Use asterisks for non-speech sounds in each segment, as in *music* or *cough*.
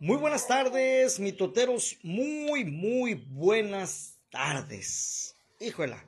Muy buenas tardes, mitoteros. Muy, muy buenas tardes. Híjola,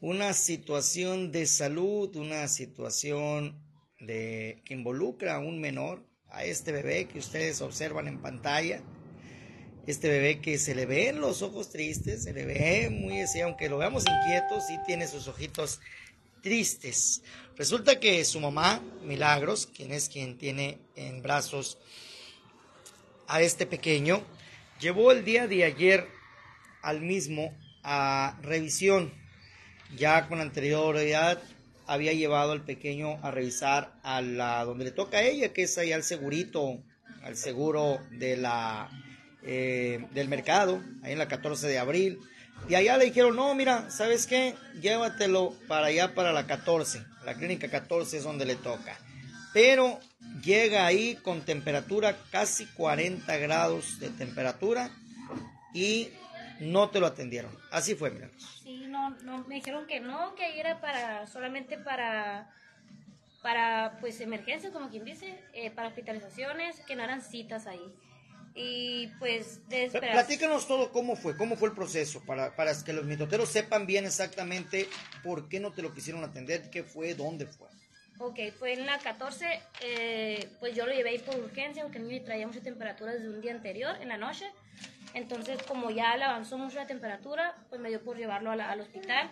una situación de salud, una situación de que involucra a un menor, a este bebé que ustedes observan en pantalla. Este bebé que se le ven los ojos tristes, se le ve muy así, aunque lo veamos inquieto, sí tiene sus ojitos tristes. Resulta que su mamá, Milagros, quien es quien tiene en brazos a este pequeño, llevó el día de ayer al mismo a revisión. Ya con anterioridad había llevado al pequeño a revisar a la donde le toca a ella, que es ahí al segurito, al seguro de la eh, del mercado, ahí en la 14 de abril. Y allá le dijeron, no, mira, ¿sabes qué? Llévatelo para allá, para la 14. La clínica 14 es donde le toca pero llega ahí con temperatura casi 40 grados de temperatura y no te lo atendieron. Así fue, mira. Sí, no, no, me dijeron que no, que ahí era para, solamente para, para, pues, emergencias, como quien dice, eh, para hospitalizaciones, que no eran citas ahí. Y pues, de Platícanos todo cómo fue, cómo fue el proceso, para, para que los mitoteros sepan bien exactamente por qué no te lo quisieron atender, qué fue, dónde fue. Ok, fue en la 14, eh, pues yo lo llevé ahí por urgencia, porque el niño traía mucha temperatura desde un día anterior, en la noche. Entonces, como ya le avanzó mucho la temperatura, pues me dio por llevarlo al hospital.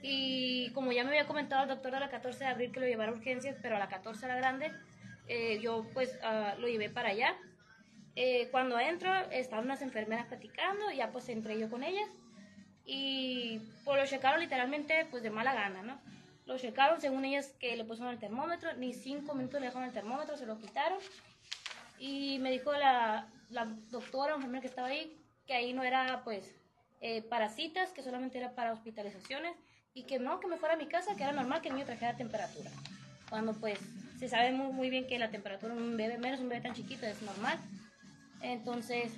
Y como ya me había comentado el doctor a la 14 de abril que lo llevara a urgencias, pero a la 14 a la grande, eh, yo pues ah, lo llevé para allá. Eh, cuando entro, estaban unas enfermeras platicando, y ya pues entré yo con ellas. Y pues lo checaron literalmente pues de mala gana, ¿no? Lo checaron, según ellas que le pusieron el termómetro, ni cinco minutos le dejaron el termómetro, se lo quitaron. Y me dijo la, la doctora, la enfermera que estaba ahí, que ahí no era pues eh, para citas, que solamente era para hospitalizaciones y que no, que me fuera a mi casa, que era normal que el niño trajera temperatura. Cuando pues se sabe muy, muy bien que la temperatura en un bebé, menos un bebé tan chiquito, es normal. Entonces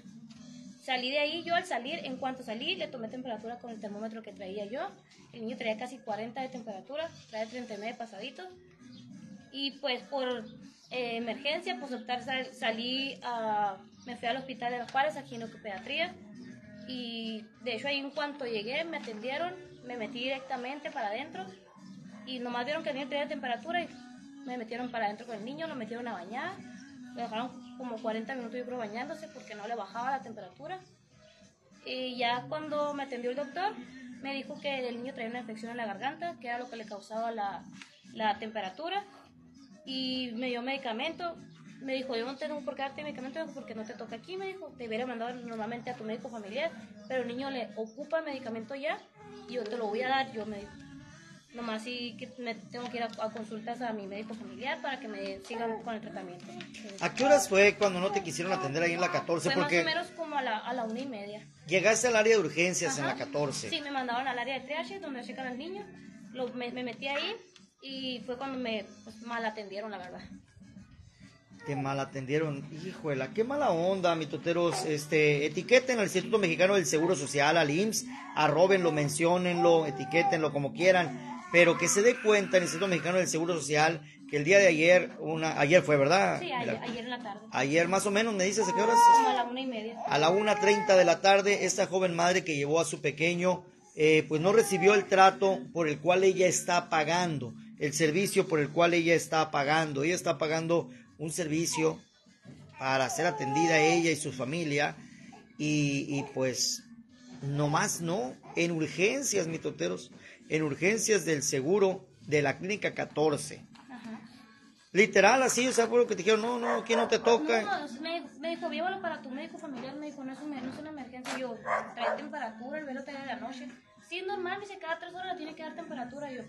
Salí de ahí, yo al salir, en cuanto salí, le tomé temperatura con el termómetro que traía yo. El niño traía casi 40 de temperatura, trae 39 pasaditos. Y pues por eh, emergencia, pues optar, salí a, me fui al hospital de las Juárez, aquí en pediatría Y de hecho ahí en cuanto llegué, me atendieron, me metí directamente para adentro. Y nomás vieron que el niño traía temperatura y me metieron para adentro con el niño, lo metieron a bañar me dejaron como 40 minutos yo creo bañándose porque no le bajaba la temperatura. Y ya cuando me atendió el doctor, me dijo que el niño traía una infección en la garganta, que era lo que le causaba la, la temperatura. Y me dio medicamento. Me dijo, yo no tengo por qué darte medicamento porque no te toca aquí, me dijo. Te hubiera mandado normalmente a tu médico familiar, pero el niño le ocupa medicamento ya y yo te lo voy a dar, yo me dijo. Nomás sí que me tengo que ir a, consultas a mi médico familiar para que me sigan con el tratamiento. ¿A qué horas fue cuando no te quisieron atender ahí en la 14? Fue porque más o menos como a la, a la una y media. Llegaste al área de urgencias en la 14. Sí, me mandaron al área de triage donde checan al niño. Lo, me, metí ahí y fue cuando me pues, mal atendieron, la verdad. Qué mal atendieron, híjole, qué mala onda, mitoteros. Este, etiqueten al Instituto Mexicano del Seguro Social, al IMSS, arrobenlo, menciónenlo, etiquétenlo como quieran pero que se dé cuenta el Instituto Mexicano del Seguro Social que el día de ayer, una, ayer fue, ¿verdad? Sí, ayer, en la tarde. Ayer más o menos, ¿me dices a qué horas? Como a la una y media. A la una treinta de la tarde, esta joven madre que llevó a su pequeño, eh, pues no recibió el trato por el cual ella está pagando, el servicio por el cual ella está pagando. Ella está pagando un servicio para ser atendida ella y su familia y, y pues más no, en urgencias, mitoteros en urgencias del seguro de la clínica 14. Literal, así, o sea, fue lo que te dijeron, no, no, aquí no te toca. No, me, me, dijo, llévalo para tu médico familiar, me dijo, no es, no es una emergencia, yo, trae temperatura, el velo te de la noche. Sí, es normal, me dice, cada tres horas le tiene que dar temperatura, yo.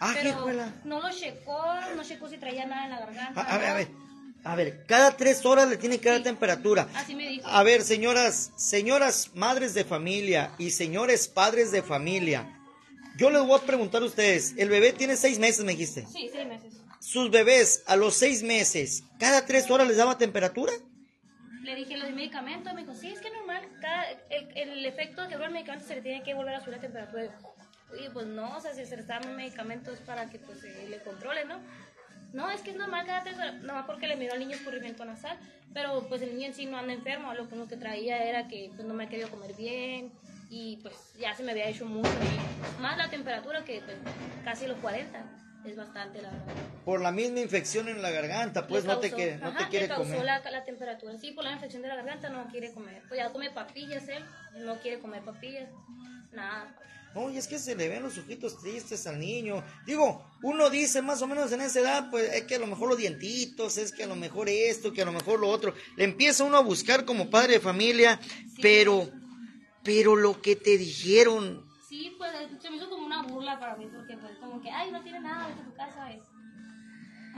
Ah, pero no lo checó, no checó si traía nada en la garganta. A, ver, a ver, a ver, cada tres horas le tiene que dar temperatura. Así me dijo. A ver, señoras, señoras madres de familia y señores padres de familia, yo les voy a preguntar a ustedes, el bebé tiene seis meses, me dijiste. Sí, seis meses. Sus bebés a los seis meses, ¿cada tres horas les daba temperatura? Le dije los medicamentos, me dijo, sí, es que normal, cada, el, el, efecto que dura el medicamento se le tiene que volver a subir la temperatura. Y pues no, o sea, si se le está dando medicamentos para que pues se le controle, ¿no? no, es que es normal que nada más porque le miró al niño escurrimiento nasal, pero pues el niño en sí no anda enfermo, lo único que traía era que pues no me ha querido comer bien y pues ya se me había hecho mucho, más la temperatura que pues, casi los 40 es bastante la verdad. Por la misma infección en la garganta, pues no te, quiere, no te quiere causó comer. La, la temperatura, sí, por la infección de la garganta no quiere comer. Pues ya come papillas él, no quiere comer papillas, nada. No, y es que se le ven los ojitos tristes al niño. Digo, uno dice más o menos en esa edad, pues es que a lo mejor los dientitos, es que a lo mejor esto, que a lo mejor lo otro. Le empieza uno a buscar como padre de familia, pero, pero lo que te dijeron. Sí, pues se me hizo como una burla para mí, porque pues como que, ay, no tiene nada, de tu casa. Es.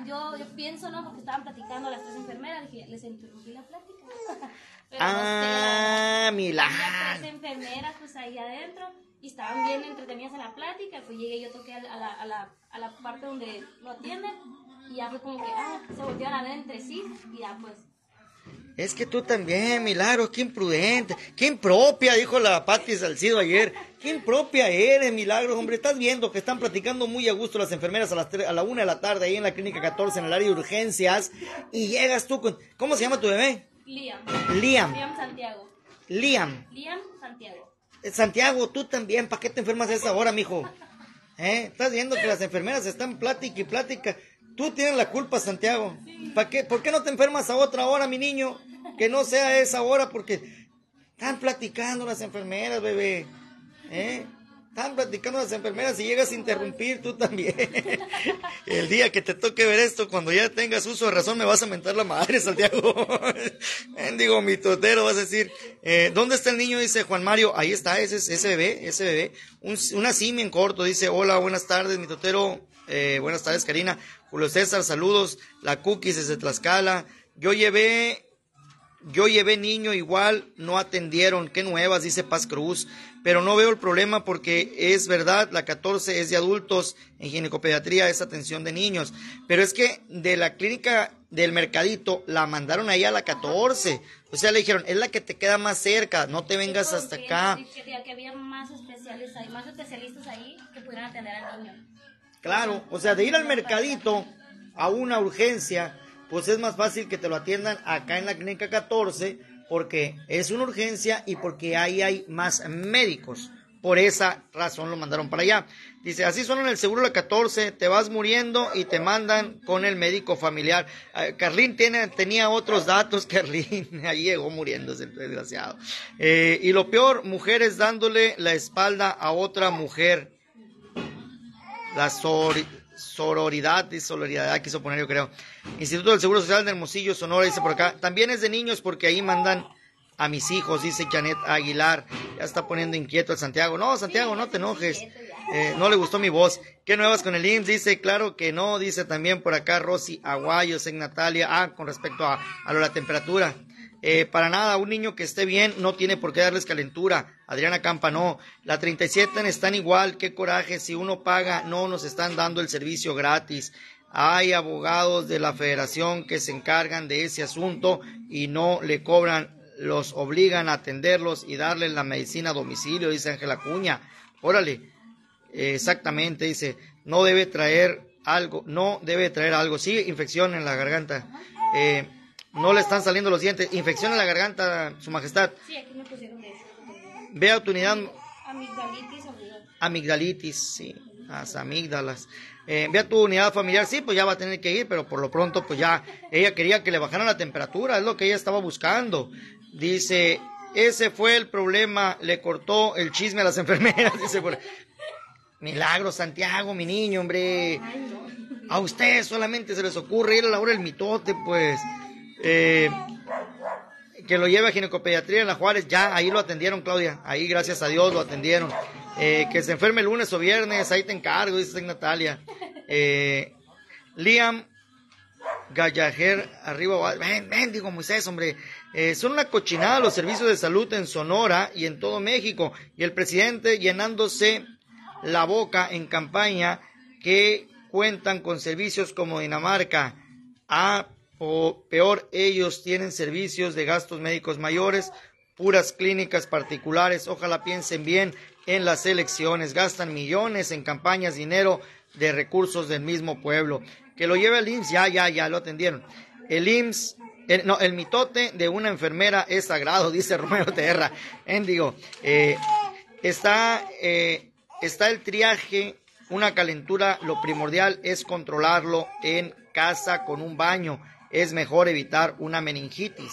Yo, yo pienso, ¿no? Porque estaban platicando las tres enfermeras, dije, les interrumpí la plática. *laughs* pero ah, no sé, tres enfermeras, pues ahí adentro y estaban bien entretenidas en la plática, pues llegué yo toqué a la, a la, a la parte donde lo atienden y ya fue como que, ah, se volvieron a ver entre sí y ya pues... Es que tú también, Milagro, qué imprudente, qué impropia, dijo la Patti Salcido ayer. Qué impropia eres, Milagro, hombre. Estás viendo que están platicando muy a gusto las enfermeras a, las a la una de la tarde ahí en la clínica 14 en el área de urgencias y llegas tú con... ¿Cómo se llama tu bebé? Liam. Liam. Liam Santiago. Liam. Liam Santiago. Santiago, tú también, ¿para qué te enfermas a esa hora, mijo? ¿Eh? Estás viendo que las enfermeras están plática y plática. Tú tienes la culpa, Santiago. ¿Para qué? ¿Por qué no te enfermas a otra hora, mi niño? Que no sea esa hora, porque están platicando las enfermeras, bebé. ¿Eh? Están platicando las enfermeras y llegas a interrumpir tú también. *laughs* El día que te toque ver esto, cuando ya tengas uso de razón, me vas a mentar la madre, Santiago. *laughs* Digo, mi totero, vas a decir, eh, ¿dónde está el niño? Dice Juan Mario, ahí está, ese, ese bebé, ese bebé. Un, una simia en corto, dice, hola, buenas tardes, mi totero. Eh, buenas tardes, Karina. Julio César, saludos. La Cookies desde Tlaxcala. Yo llevé yo llevé niño igual, no atendieron. Qué nuevas, dice Paz Cruz. Pero no veo el problema porque es verdad, la 14 es de adultos, en ginecopediatría es atención de niños. Pero es que de la clínica del mercadito la mandaron ahí a la 14. O sea, le dijeron, es la que te queda más cerca, no te vengas hasta acá. Que, había más, ahí, más especialistas ahí que pudieran atender al niño. Claro, o sea, de ir al mercadito a una urgencia pues es más fácil que te lo atiendan acá en la clínica 14 porque es una urgencia y porque ahí hay más médicos. Por esa razón lo mandaron para allá. Dice, así son en el seguro la 14, te vas muriendo y te mandan con el médico familiar. Uh, Carlín tiene, tenía otros datos, *laughs* Carlín, ahí llegó muriéndose desgraciado. Eh, y lo peor, mujeres dándole la espalda a otra mujer. La sor sororidad y solidaridad quiso poner yo creo. Instituto del Seguro Social de Hermosillo, Sonora, dice por acá. También es de niños porque ahí mandan a mis hijos, dice Janet Aguilar. Ya está poniendo inquieto el Santiago. No, Santiago, no te enojes. Eh, no le gustó mi voz. ¿Qué nuevas con el IMSS? Dice, claro que no. Dice también por acá Rosy Aguayos en Natalia. Ah, con respecto a, a la temperatura. Eh, para nada, un niño que esté bien no tiene por qué darles calentura. Adriana Campa, no. La 37 están igual, qué coraje. Si uno paga, no nos están dando el servicio gratis. Hay abogados de la federación que se encargan de ese asunto y no le cobran, los obligan a atenderlos y darles la medicina a domicilio, dice Ángela Cuña. Órale, exactamente, dice, no debe traer algo, no debe traer algo. Sí, infección en la garganta. Eh, no le están saliendo los dientes. Infección en la garganta, su majestad. Sí, aquí me pusieron eso. Vea tu unidad. Amigdalitis. Amigdalitis, sí. Las amígdalas. Eh, vea tu unidad familiar, sí, pues ya va a tener que ir, pero por lo pronto, pues ya, ella quería que le bajaran la temperatura, es lo que ella estaba buscando. Dice, ese fue el problema, le cortó el chisme a las *laughs* enfermeras, dice, Milagro, Santiago, mi niño, hombre. A ustedes solamente se les ocurre ir a la hora del mitote, pues. Eh, que lo lleve a ginecopediatría en la Juárez, ya ahí lo atendieron, Claudia, ahí gracias a Dios lo atendieron. Eh, que se enferme lunes o viernes, ahí te encargo, dice Natalia. Eh, Liam Gallajer, arriba, ven, ven, digo Moisés, hombre, son una cochinada los servicios de salud en Sonora y en todo México, y el presidente llenándose la boca en campaña que cuentan con servicios como Dinamarca. Ah, o peor, ellos tienen servicios de gastos médicos mayores, puras clínicas particulares. Ojalá piensen bien en las elecciones, gastan millones en campañas, dinero de recursos del mismo pueblo. que lo lleve al IMSS, ya, ya, ya lo atendieron. El IMSS, no, el mitote de una enfermera es sagrado, *laughs* dice Romero Terra. Endigo, eh, está, eh, está el triaje, una calentura, lo primordial es controlarlo en casa con un baño. Es mejor evitar una meningitis,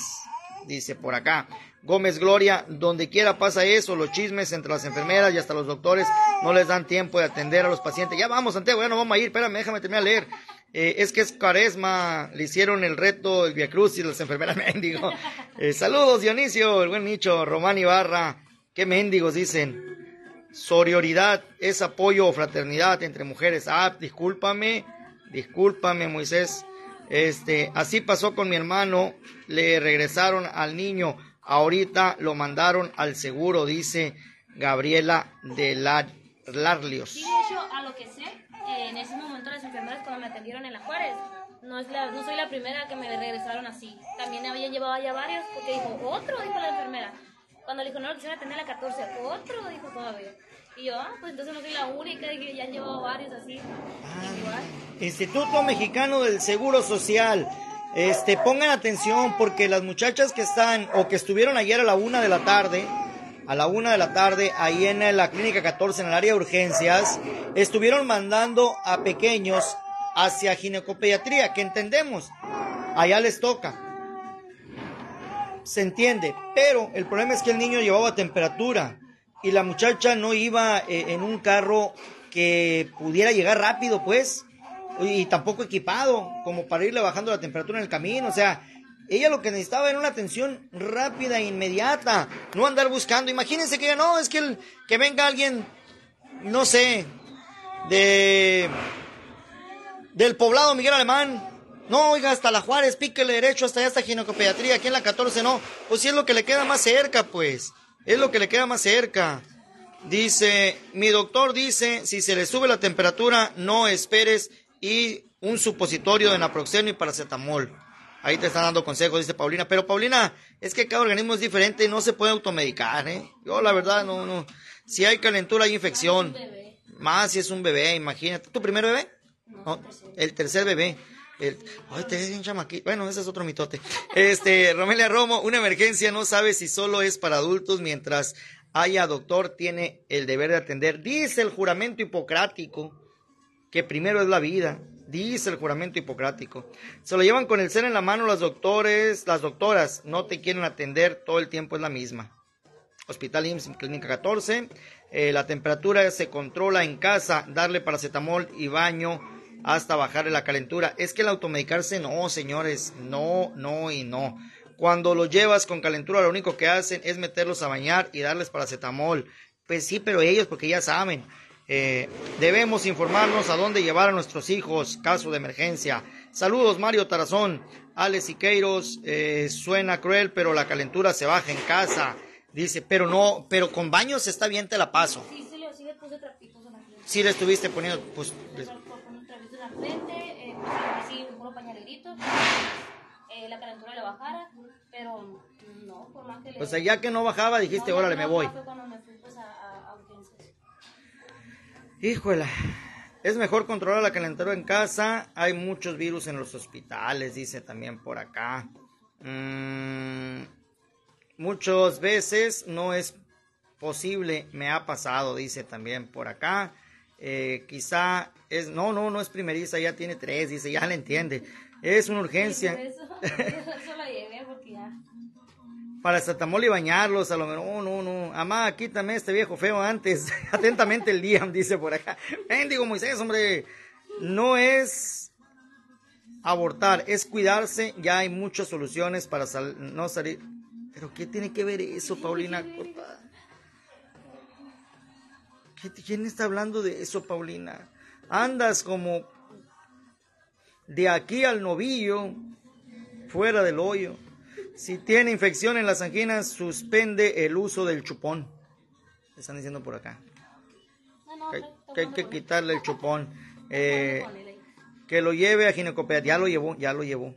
dice por acá. Gómez Gloria, donde quiera pasa eso, los chismes entre las enfermeras y hasta los doctores no les dan tiempo de atender a los pacientes. Ya vamos, Santiago, ya no vamos a ir, espérame, déjame terminar leer. Eh, es que es caresma, le hicieron el reto, el Via Cruz y las enfermeras *laughs* mendigo. Eh, saludos, Dionisio, el buen nicho, Román Ibarra, qué mendigos dicen. Sorioridad es apoyo o fraternidad entre mujeres. Ah, discúlpame, discúlpame, Moisés. Este, así pasó con mi hermano, le regresaron al niño Ahorita lo mandaron al seguro, dice Gabriela de Larlios. Sí, de hecho, a lo que sé, en ese momento las enfermeras cuando me atendieron en la Juárez, no, es la, no soy la primera que me regresaron así. También habían llevado ya varios, porque dijo, otro, dijo la enfermera. Cuando le dijo, no lo quisiera atender a la 14, otro, dijo todavía. Y yo, ah, pues entonces no soy la única, que ya han llevado varios así. Ah, Instituto Mexicano del Seguro Social. Este, pongan atención porque las muchachas que están o que estuvieron ayer a la una de la tarde, a la una de la tarde, ahí en la clínica 14, en el área de urgencias, estuvieron mandando a pequeños hacia ginecopediatría, que entendemos, allá les toca. Se entiende, pero el problema es que el niño llevaba temperatura y la muchacha no iba eh, en un carro que pudiera llegar rápido, pues y tampoco equipado como para irle bajando la temperatura en el camino, o sea, ella lo que necesitaba era una atención rápida e inmediata, no andar buscando. Imagínense que no, es que el, que venga alguien, no sé, de del poblado Miguel Alemán. No, oiga, hasta la Juárez, píquele derecho hasta allá hasta ginecopediatría, aquí en la 14 no. Pues sí es lo que le queda más cerca, pues. Es lo que le queda más cerca. Dice, mi doctor dice, si se le sube la temperatura, no esperes y un supositorio de naproxeno y paracetamol. Ahí te están dando consejos, dice Paulina. Pero Paulina, es que cada organismo es diferente y no se puede automedicar, ¿eh? Yo la verdad no, no. Si hay calentura hay infección. Más si es un bebé, imagínate. ¿Tu primer bebé? No, el tercer bebé. El, te un. Bueno, ese es otro mitote. Este, Romelia Romo, una emergencia no sabe si solo es para adultos mientras haya doctor tiene el deber de atender. Dice el juramento hipocrático que primero es la vida, dice el juramento hipocrático. Se lo llevan con el ser en la mano los doctores, las doctoras, no te quieren atender, todo el tiempo es la misma. Hospital IMSS, Clínica 14, eh, la temperatura se controla en casa, darle paracetamol y baño hasta bajarle la calentura. Es que el automedicarse no, señores, no, no y no. Cuando los llevas con calentura, lo único que hacen es meterlos a bañar y darles paracetamol. Pues sí, pero ellos, porque ya saben. Eh, debemos informarnos a dónde llevar a nuestros hijos, caso de emergencia. Saludos, Mario Tarazón. Alex Siqueiros, eh, suena cruel, pero la calentura se baja en casa. Dice, pero no, pero con baños está bien, te la paso. Sí, sí, sí le puse trapitos en la. Sí, le estuviste poniendo, pues... frente, eh, sí, un pañalerito, eh, la calentura le bajara, pero no, por más que le... O sea, ya que no bajaba, dijiste, órale, me voy. Fue cuando me fui, pues, a, a, a urgencias. Híjole, es mejor controlar la calentura en casa. Hay muchos virus en los hospitales, dice también por acá. Mm, muchas veces no es posible, me ha pasado, dice también por acá. Eh, quizá es, no, no, no es primeriza, ya tiene tres, dice, ya le entiende. Es una urgencia. Eso, *laughs* eso la llevé porque ya para Satamol y bañarlos, a lo mejor, no, no, no, amá, quítame este viejo feo antes, *laughs* atentamente el día, dice por acá. digo Moisés, hombre, no es abortar, es cuidarse, ya hay muchas soluciones para no salir. Pero ¿qué tiene que ver eso, Paulina? ¿Quién está hablando de eso, Paulina? Andas como de aquí al novillo, fuera del hoyo. Si tiene infección en las anginas, suspende el uso del chupón. Están diciendo por acá. que, hay que quitarle el chupón. Eh, que lo lleve a ginecopediatría. Ya lo llevó, ya lo llevó.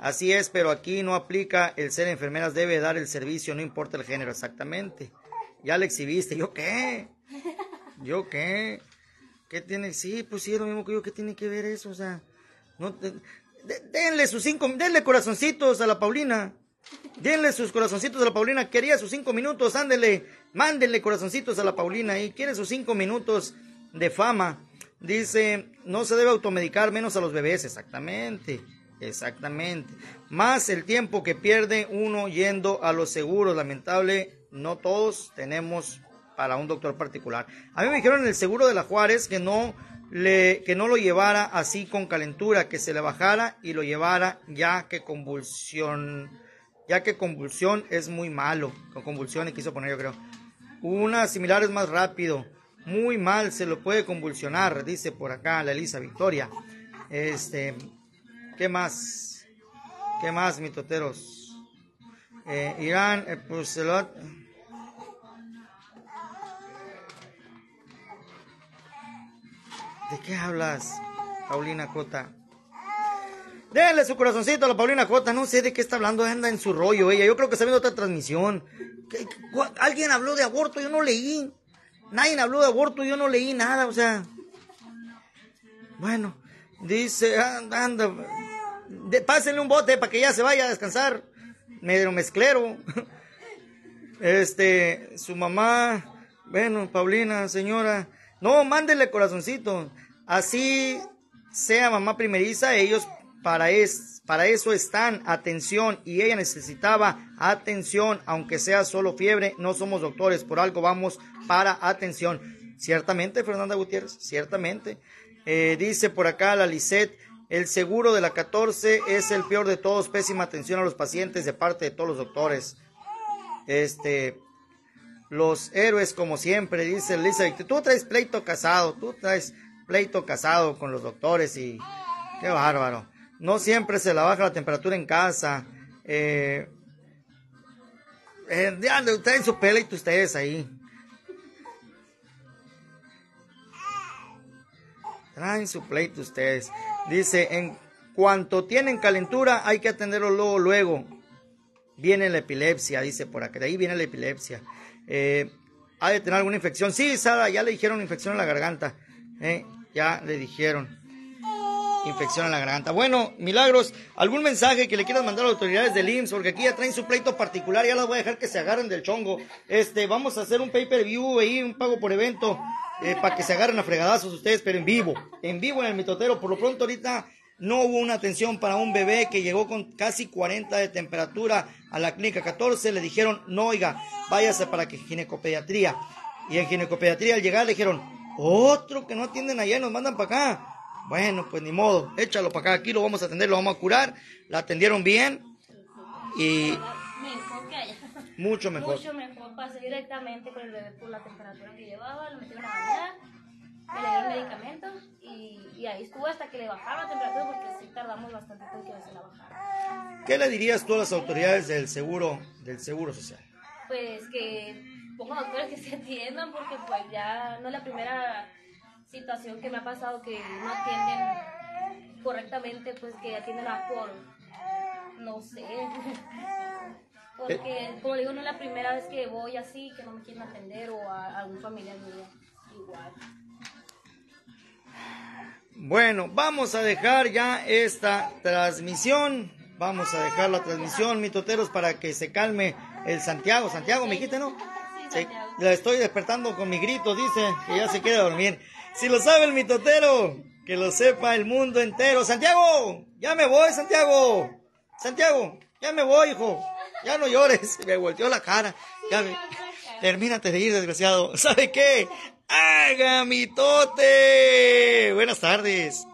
Así es, pero aquí no aplica el ser enfermeras, debe dar el servicio, no importa el género, exactamente. Ya le exhibiste, ¿yo qué? ¿Yo qué? ¿Qué tiene? Sí, pues sí, es lo mismo que yo, ¿qué tiene que ver eso? O sea, No, denle sus cinco, denle corazoncitos a la Paulina. Denle sus corazoncitos a la Paulina. Quería sus cinco minutos, ándele. Mándenle corazoncitos a la Paulina y quiere sus cinco minutos de fama. Dice, no se debe automedicar menos a los bebés. Exactamente, exactamente. Más el tiempo que pierde uno yendo a los seguros. Lamentable, no todos tenemos para un doctor particular. A mí me dijeron en el seguro de la Juárez que no le, que no lo llevara así con calentura, que se le bajara y lo llevara ya que convulsión, ya que convulsión es muy malo. Con convulsiones quiso poner yo creo. Una similar es más rápido. Muy mal, se lo puede convulsionar, dice por acá la Elisa Victoria. Este, ¿qué más? ¿Qué más, mitoteros? Eh, Irán, eh, pues ¿De qué hablas, Paulina Cota? Denle su corazoncito a la Paulina Cota. No sé de qué está hablando. Anda en su rollo ella. Yo creo que está viendo otra transmisión. Alguien habló de aborto. Yo no leí. Nadie habló de aborto. Yo no leí nada. O sea. Bueno. Dice. Anda. pásenle un bote para que ya se vaya a descansar. Medio mezclero. *laughs* Este. Su mamá. Bueno, Paulina, señora. No, mándele corazoncito. Así sea mamá primeriza, ellos para, es, para eso están, atención, y ella necesitaba atención, aunque sea solo fiebre, no somos doctores, por algo vamos para atención. Ciertamente, Fernanda Gutiérrez, ciertamente. Eh, dice por acá la Lisette, el seguro de la 14 es el peor de todos, pésima atención a los pacientes de parte de todos los doctores. Este, los héroes como siempre, dice Lisa, tú traes pleito casado, tú traes pleito casado con los doctores y qué bárbaro. No siempre se la baja la temperatura en casa. Eh, eh, traen su pleito ustedes ahí. Traen su pleito ustedes. Dice, en cuanto tienen calentura hay que atenderlo luego, luego. Viene la epilepsia, dice por acá. De ahí viene la epilepsia. Eh, ¿Ha de tener alguna infección? Sí, Sara, ya le dijeron infección en la garganta. ¿eh? Ya le dijeron infección en la garganta. Bueno, Milagros, ¿algún mensaje que le quieras mandar a las autoridades del IMSS? Porque aquí ya traen su pleito particular, ya las voy a dejar que se agarren del chongo. Este, vamos a hacer un pay-per-view ahí, un pago por evento, eh, para que se agarren a fregadazos ustedes, pero en vivo, en vivo en el mitotero. Por lo pronto ahorita no hubo una atención para un bebé que llegó con casi 40 de temperatura a la clínica 14. Le dijeron, no, oiga, váyase para que ginecopediatría. Y en ginecopediatría al llegar le dijeron, otro que no atienden allá y nos mandan para acá. Bueno, pues ni modo, échalo para acá, aquí lo vamos a atender, lo vamos a curar. La atendieron bien y... Mejor que allá. Mucho mejor. Mucho mejor. Pasé directamente con el bebé por la temperatura que llevaba, lo metieron a bañar, me le dieron medicamentos y, y, ahí estuvo hasta que le bajaron la temperatura porque sí tardamos bastante en que se la bajara. ¿Qué le dirías tú a las autoridades del seguro, del seguro social? Pues que pongo doctores que se atiendan porque pues ya no es la primera situación que me ha pasado que no atienden correctamente, pues que atienden a por, no sé, *laughs* porque como digo, no es la primera vez que voy así, que no me quieren atender o a algún familiar mío igual. Bueno, vamos a dejar ya esta transmisión. Vamos a dejar la transmisión, mitoteros, para que se calme el Santiago. Santiago, me dijiste, ¿no? Sí, la estoy despertando con mi grito, dice que ya se quiere dormir. Si lo sabe el mitotero, que lo sepa el mundo entero. Santiago, ya me voy, Santiago. Santiago, ya me voy, hijo. Ya no llores. *laughs* Me volteó la cara. Ya me... Termínate de ir, desgraciado. *laughs* ¿Sabe qué? ¡Haga mitote! Buenas tardes.